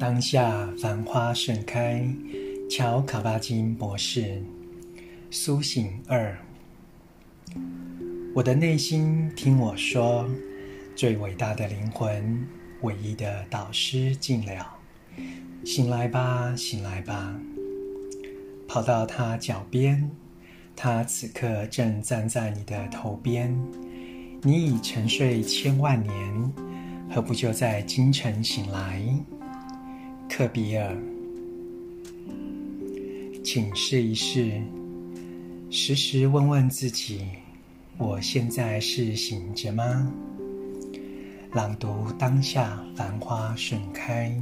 当下繁花盛开，乔卡巴金博士。苏醒二。我的内心听我说，最伟大的灵魂，唯一的导师进了。醒来吧，醒来吧。跑到他脚边，他此刻正站在你的头边。你已沉睡千万年，何不就在今晨醒来？克比尔，请试一试，时时问问自己：我现在是醒着吗？朗读当下，繁花盛开。